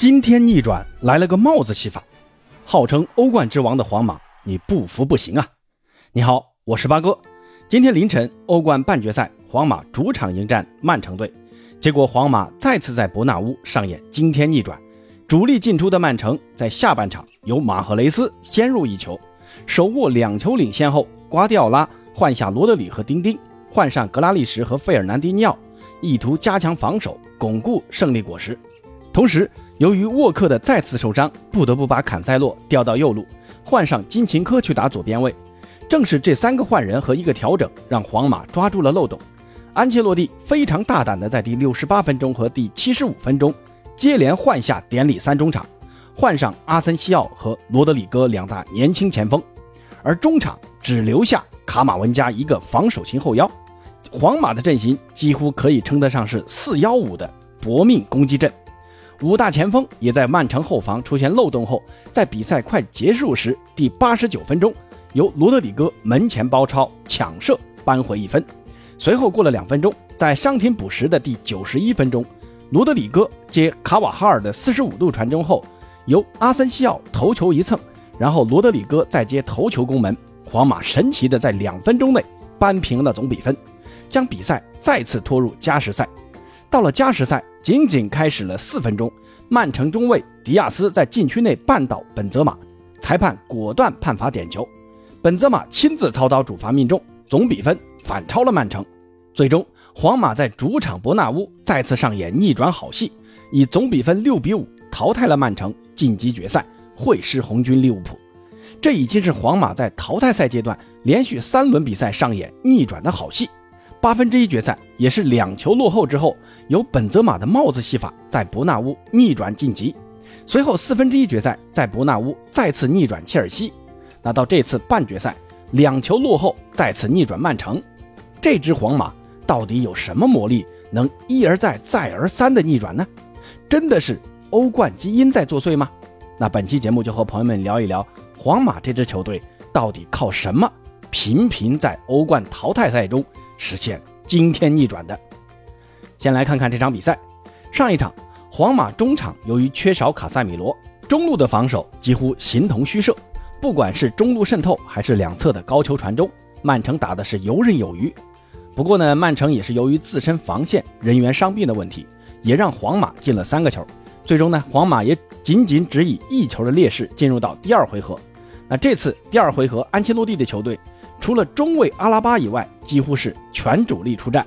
今天逆转来了个帽子戏法，号称欧冠之王的皇马，你不服不行啊！你好，我是八哥。今天凌晨，欧冠半决赛，皇马主场迎战曼城队，结果皇马再次在伯纳乌上演惊天逆转。主力进出的曼城在下半场由马赫雷斯先入一球，手握两球领先后，瓜迪奥拉换下罗德里和丁丁，换上格拉利什和费尔南迪尼奥，意图加强防守，巩固胜利果实。同时，由于沃克的再次受伤，不得不把坎塞洛调到右路，换上金琴科去打左边位。正是这三个换人和一个调整，让皇马抓住了漏洞。安切洛蒂非常大胆地在第六十八分钟和第七十五分钟接连换下典礼三中场，换上阿森西奥和罗德里戈两大年轻前锋，而中场只留下卡马文加一个防守型后腰。皇马的阵型几乎可以称得上是四幺五的搏命攻击阵。五大前锋也在曼城后防出现漏洞后，在比赛快结束时第八十九分钟。由罗德里戈门前包抄抢射扳回一分，随后过了两分钟，在伤停补时的第九十一分钟，罗德里戈接卡瓦哈尔的四十五度传中后，由阿森西奥头球一蹭，然后罗德里戈再接头球攻门，皇马神奇的在两分钟内扳平了总比分，将比赛再次拖入加时赛。到了加时赛，仅仅开始了四分钟，曼城中卫迪亚斯在禁区内绊倒本泽马，裁判果断判罚点球。本泽马亲自操刀主罚命中，总比分反超了曼城。最终，皇马在主场伯纳乌再次上演逆转好戏，以总比分六比五淘汰了曼城，晋级决赛，会师红军利物浦。这已经是皇马在淘汰赛阶段连续三轮比赛上演逆转的好戏。八分之一决赛也是两球落后之后，由本泽马的帽子戏法在伯纳乌逆转晋级。随后四分之一决赛在伯纳乌再次逆转切尔西。那到这次半决赛，两球落后，再次逆转曼城，这支皇马到底有什么魔力，能一而再、再而三的逆转呢？真的是欧冠基因在作祟吗？那本期节目就和朋友们聊一聊，皇马这支球队到底靠什么频频在欧冠淘汰赛中实现惊天逆转的？先来看看这场比赛，上一场，皇马中场由于缺少卡塞米罗，中路的防守几乎形同虚设。不管是中路渗透还是两侧的高球传中，曼城打的是游刃有余。不过呢，曼城也是由于自身防线人员伤病的问题，也让皇马进了三个球。最终呢，皇马也仅仅只以一球的劣势进入到第二回合。那这次第二回合，安切洛蒂的球队除了中卫阿拉巴以外，几乎是全主力出战。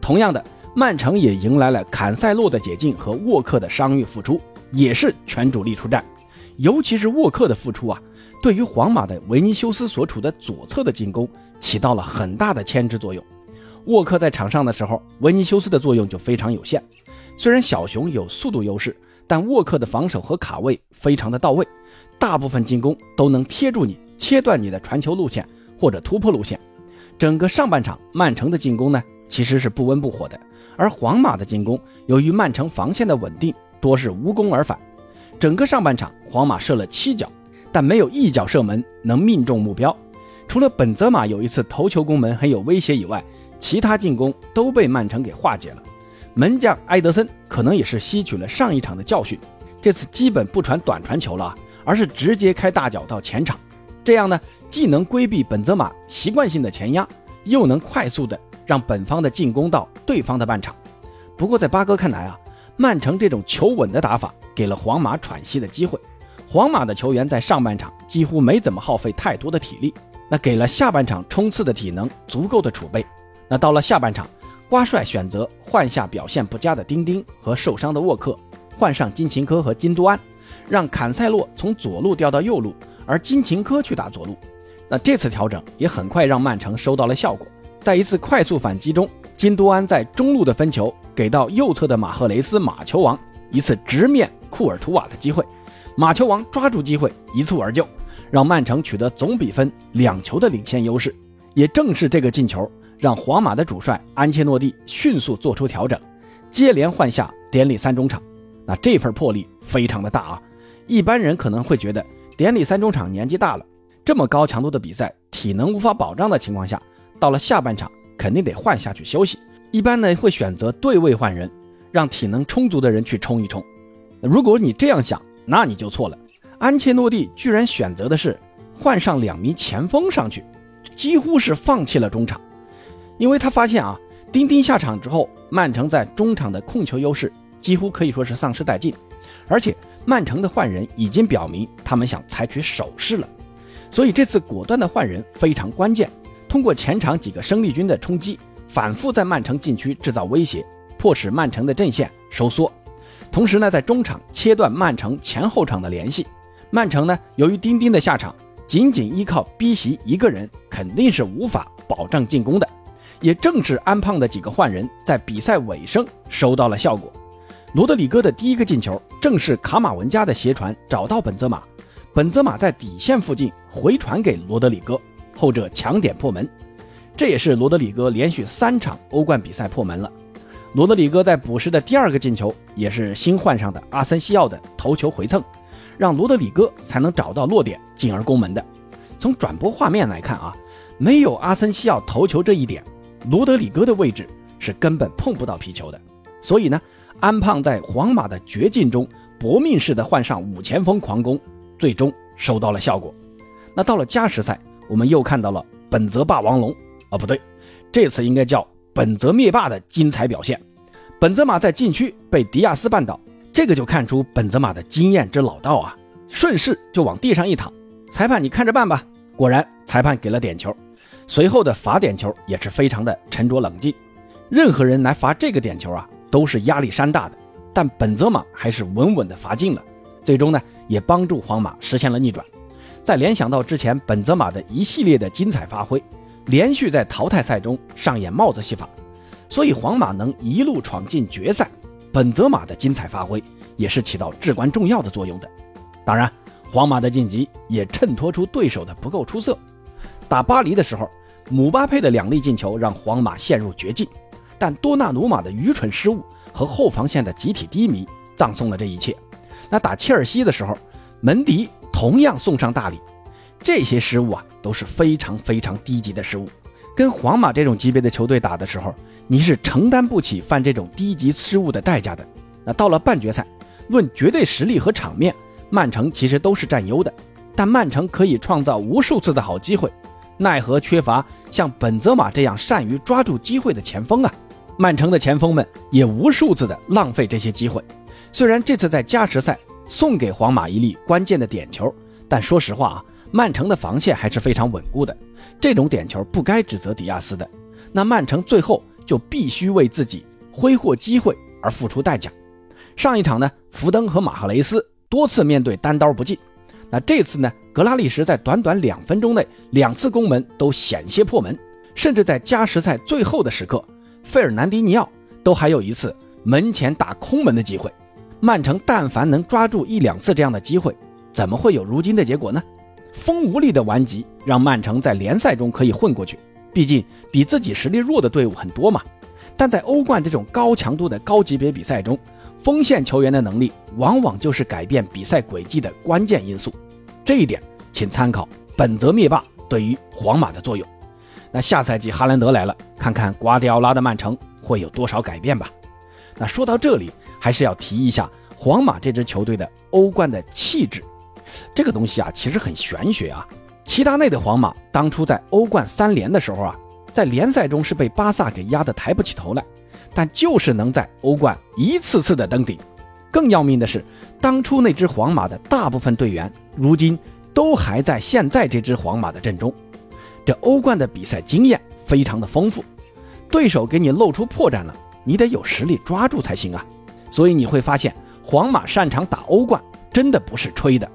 同样的，曼城也迎来了坎塞洛的解禁和沃克的伤愈复出，也是全主力出战。尤其是沃克的复出啊。对于皇马的维尼修斯所处的左侧的进攻起到了很大的牵制作用。沃克在场上的时候，维尼修斯的作用就非常有限。虽然小熊有速度优势，但沃克的防守和卡位非常的到位，大部分进攻都能贴住你，切断你的传球路线或者突破路线。整个上半场，曼城的进攻呢其实是不温不火的，而皇马的进攻由于曼城防线的稳定，多是无功而返。整个上半场，皇马射了七脚。但没有一脚射门能命中目标，除了本泽马有一次头球攻门很有威胁以外，其他进攻都被曼城给化解了。门将埃德森可能也是吸取了上一场的教训，这次基本不传短传球了，而是直接开大脚到前场，这样呢既能规避本泽马习惯性的前压，又能快速的让本方的进攻到对方的半场。不过在八哥看来啊，曼城这种求稳的打法给了皇马喘息的机会。皇马的球员在上半场几乎没怎么耗费太多的体力，那给了下半场冲刺的体能足够的储备。那到了下半场，瓜帅选择换下表现不佳的丁丁和受伤的沃克，换上金琴科和金都安，让坎塞洛从左路调到右路，而金琴科去打左路。那这次调整也很快让曼城收到了效果，在一次快速反击中，金都安在中路的分球给到右侧的马赫雷斯马球王一次直面库尔图瓦的机会。马球王抓住机会一蹴而就，让曼城取得总比分两球的领先优势。也正是这个进球，让皇马的主帅安切洛蒂迅速做出调整，接连换下典礼三中场。那这份魄力非常的大啊！一般人可能会觉得典礼三中场年纪大了，这么高强度的比赛，体能无法保障的情况下，到了下半场肯定得换下去休息。一般呢会选择对位换人，让体能充足的人去冲一冲。如果你这样想，那你就错了。安切洛蒂居然选择的是换上两名前锋上去，几乎是放弃了中场，因为他发现啊，丁丁下场之后，曼城在中场的控球优势几乎可以说是丧失殆尽，而且曼城的换人已经表明他们想采取守势了，所以这次果断的换人非常关键。通过前场几个生力军的冲击，反复在曼城禁区制造威胁，迫使曼城的阵线收缩，同时呢，在中场切断曼城前后场的联系。曼城呢，由于丁丁的下场，仅仅依靠逼袭一个人肯定是无法保障进攻的。也正是安胖的几个换人，在比赛尾声收到了效果。罗德里戈的第一个进球，正是卡马文加的斜传找到本泽马，本泽马在底线附近回传给罗德里戈，后者抢点破门。这也是罗德里戈连续三场欧冠比赛破门了。罗德里戈在补时的第二个进球，也是新换上的阿森西奥的头球回蹭。让罗德里戈才能找到落点，进而攻门的。从转播画面来看啊，没有阿森西奥头球这一点，罗德里戈的位置是根本碰不到皮球的。所以呢，安胖在皇马的绝境中搏命似的换上五前锋狂攻，最终收到了效果。那到了加时赛，我们又看到了本泽霸王龙啊，不对，这次应该叫本泽灭霸的精彩表现。本泽马在禁区被迪亚斯绊倒。这个就看出本泽马的经验之老道啊！顺势就往地上一躺，裁判你看着办吧。果然，裁判给了点球。随后的罚点球也是非常的沉着冷静。任何人来罚这个点球啊，都是压力山大的。但本泽马还是稳稳的罚进了，最终呢，也帮助皇马实现了逆转。再联想到之前本泽马的一系列的精彩发挥，连续在淘汰赛中上演帽子戏法，所以皇马能一路闯进决赛。本泽马的精彩发挥也是起到至关重要的作用的。当然，皇马的晋级也衬托出对手的不够出色。打巴黎的时候，姆巴佩的两粒进球让皇马陷入绝境，但多纳鲁马的愚蠢失误和后防线的集体低迷葬送了这一切。那打切尔西的时候，门迪同样送上大礼。这些失误啊都是非常非常低级的失误。跟皇马这种级别的球队打的时候，你是承担不起犯这种低级失误的代价的。那到了半决赛，论绝对实力和场面，曼城其实都是占优的。但曼城可以创造无数次的好机会，奈何缺乏像本泽马这样善于抓住机会的前锋啊！曼城的前锋们也无数次的浪费这些机会。虽然这次在加时赛送给皇马一粒关键的点球，但说实话啊。曼城的防线还是非常稳固的，这种点球不该指责迪亚斯的。那曼城最后就必须为自己挥霍机会而付出代价。上一场呢，福登和马赫雷斯多次面对单刀不进，那这次呢，格拉利什在短短两分钟内两次攻门都险些破门，甚至在加时赛最后的时刻，费尔南迪尼奥都还有一次门前打空门的机会。曼城但凡能抓住一两次这样的机会，怎么会有如今的结果呢？风无力的顽疾让曼城在联赛中可以混过去，毕竟比自己实力弱的队伍很多嘛。但在欧冠这种高强度的高级别比赛中，锋线球员的能力往往就是改变比赛轨迹的关键因素。这一点，请参考本泽灭霸对于皇马的作用。那下赛季哈兰德来了，看看瓜迪奥拉的曼城会有多少改变吧。那说到这里，还是要提一下皇马这支球队的欧冠的气质。这个东西啊，其实很玄学啊。齐达内的皇马当初在欧冠三连的时候啊，在联赛中是被巴萨给压得抬不起头来，但就是能在欧冠一次次的登顶。更要命的是，当初那支皇马的大部分队员，如今都还在现在这支皇马的阵中。这欧冠的比赛经验非常的丰富，对手给你露出破绽了，你得有实力抓住才行啊。所以你会发现，皇马擅长打欧冠，真的不是吹的。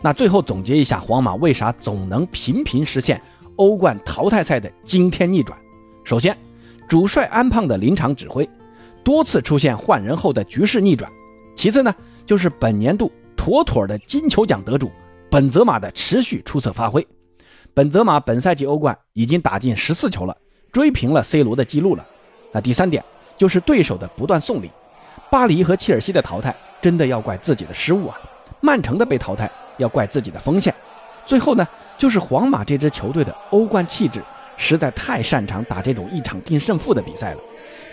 那最后总结一下，皇马为啥总能频频实现欧冠淘汰赛的惊天逆转？首先，主帅安胖的临场指挥，多次出现换人后的局势逆转；其次呢，就是本年度妥妥的金球奖得主本泽马的持续出色发挥。本泽马本赛季欧冠已经打进十四球了，追平了 C 罗的记录了。那第三点就是对手的不断送礼，巴黎和切尔西的淘汰真的要怪自己的失误啊，曼城的被淘汰。要怪自己的锋线，最后呢，就是皇马这支球队的欧冠气质实在太擅长打这种一场定胜负的比赛了，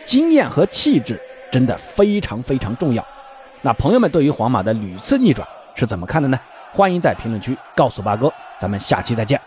经验和气质真的非常非常重要。那朋友们对于皇马的屡次逆转是怎么看的呢？欢迎在评论区告诉八哥，咱们下期再见。